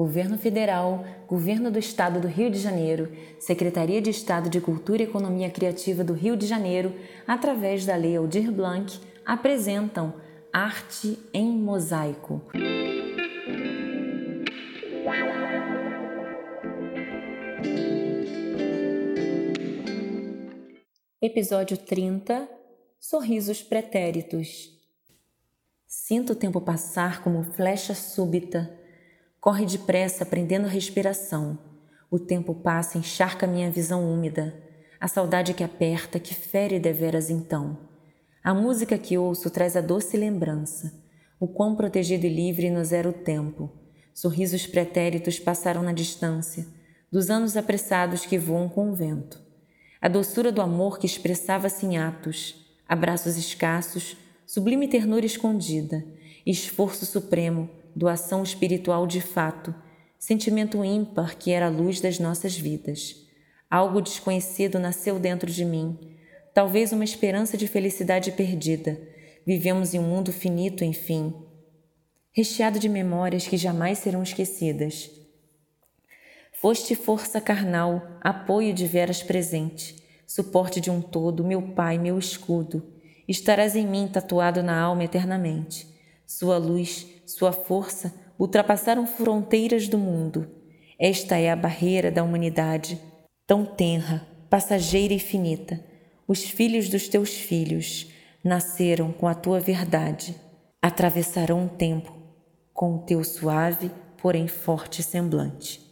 Governo Federal, Governo do Estado do Rio de Janeiro, Secretaria de Estado de Cultura e Economia Criativa do Rio de Janeiro, através da Lei Aldir Blanc, apresentam Arte em Mosaico. Episódio 30 Sorrisos Pretéritos Sinto o tempo passar como flecha súbita. Corre depressa, prendendo a respiração. O tempo passa, encharca minha visão úmida. A saudade que aperta, que fere deveras então. A música que ouço traz a doce lembrança. O quão protegido e livre nos era o tempo. Sorrisos pretéritos passaram na distância, dos anos apressados que voam com o vento a doçura do amor que expressava-se em atos, abraços escassos, sublime ternura escondida, esforço supremo, doação espiritual de fato, sentimento ímpar que era a luz das nossas vidas. Algo desconhecido nasceu dentro de mim, talvez uma esperança de felicidade perdida. Vivemos em um mundo finito, enfim, recheado de memórias que jamais serão esquecidas. Foste força carnal, apoio de veras presente, suporte de um todo, meu Pai, meu escudo. Estarás em mim tatuado na alma eternamente. Sua luz, sua força ultrapassaram fronteiras do mundo. Esta é a barreira da humanidade, tão tenra, passageira e finita. Os filhos dos teus filhos nasceram com a tua verdade. Atravessarão o tempo com o teu suave, porém forte semblante.